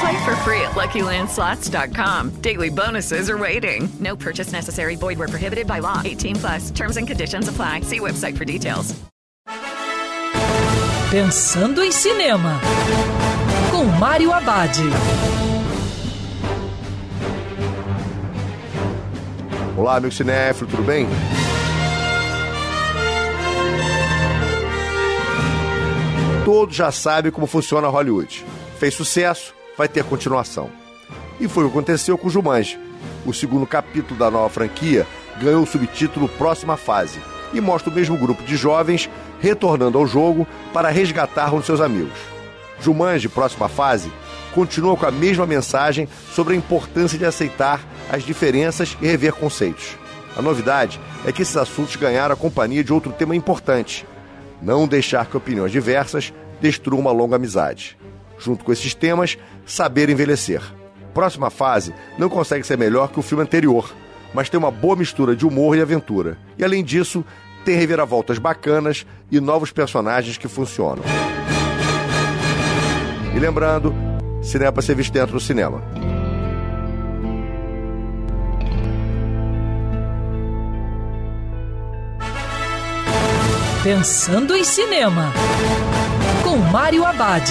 Play for free at LuckyLandSlots.com. Daily bonuses are waiting. No purchase necessary. Void where prohibited by law. 18 plus. Terms and conditions apply. See website for details. Pensando em Cinema, com Mário Abad. Olá, meu cinéfilo, tudo bem? Todos já sabem como funciona Hollywood. Fez sucesso, vai ter continuação. E foi o que aconteceu com Jumanji. O segundo capítulo da nova franquia ganhou o subtítulo Próxima Fase e mostra o mesmo grupo de jovens retornando ao jogo para resgatar um de seus amigos. Jumanji Próxima Fase continua com a mesma mensagem sobre a importância de aceitar as diferenças e rever conceitos. A novidade é que esses assuntos ganharam a companhia de outro tema importante: não deixar que opiniões diversas destruam uma longa amizade. Junto com esses temas, saber envelhecer. Próxima fase não consegue ser melhor que o filme anterior, mas tem uma boa mistura de humor e aventura. E além disso, tem reviravoltas bacanas e novos personagens que funcionam. E lembrando, cinema para ser visto dentro do cinema. Pensando em Cinema, com Mário Abad.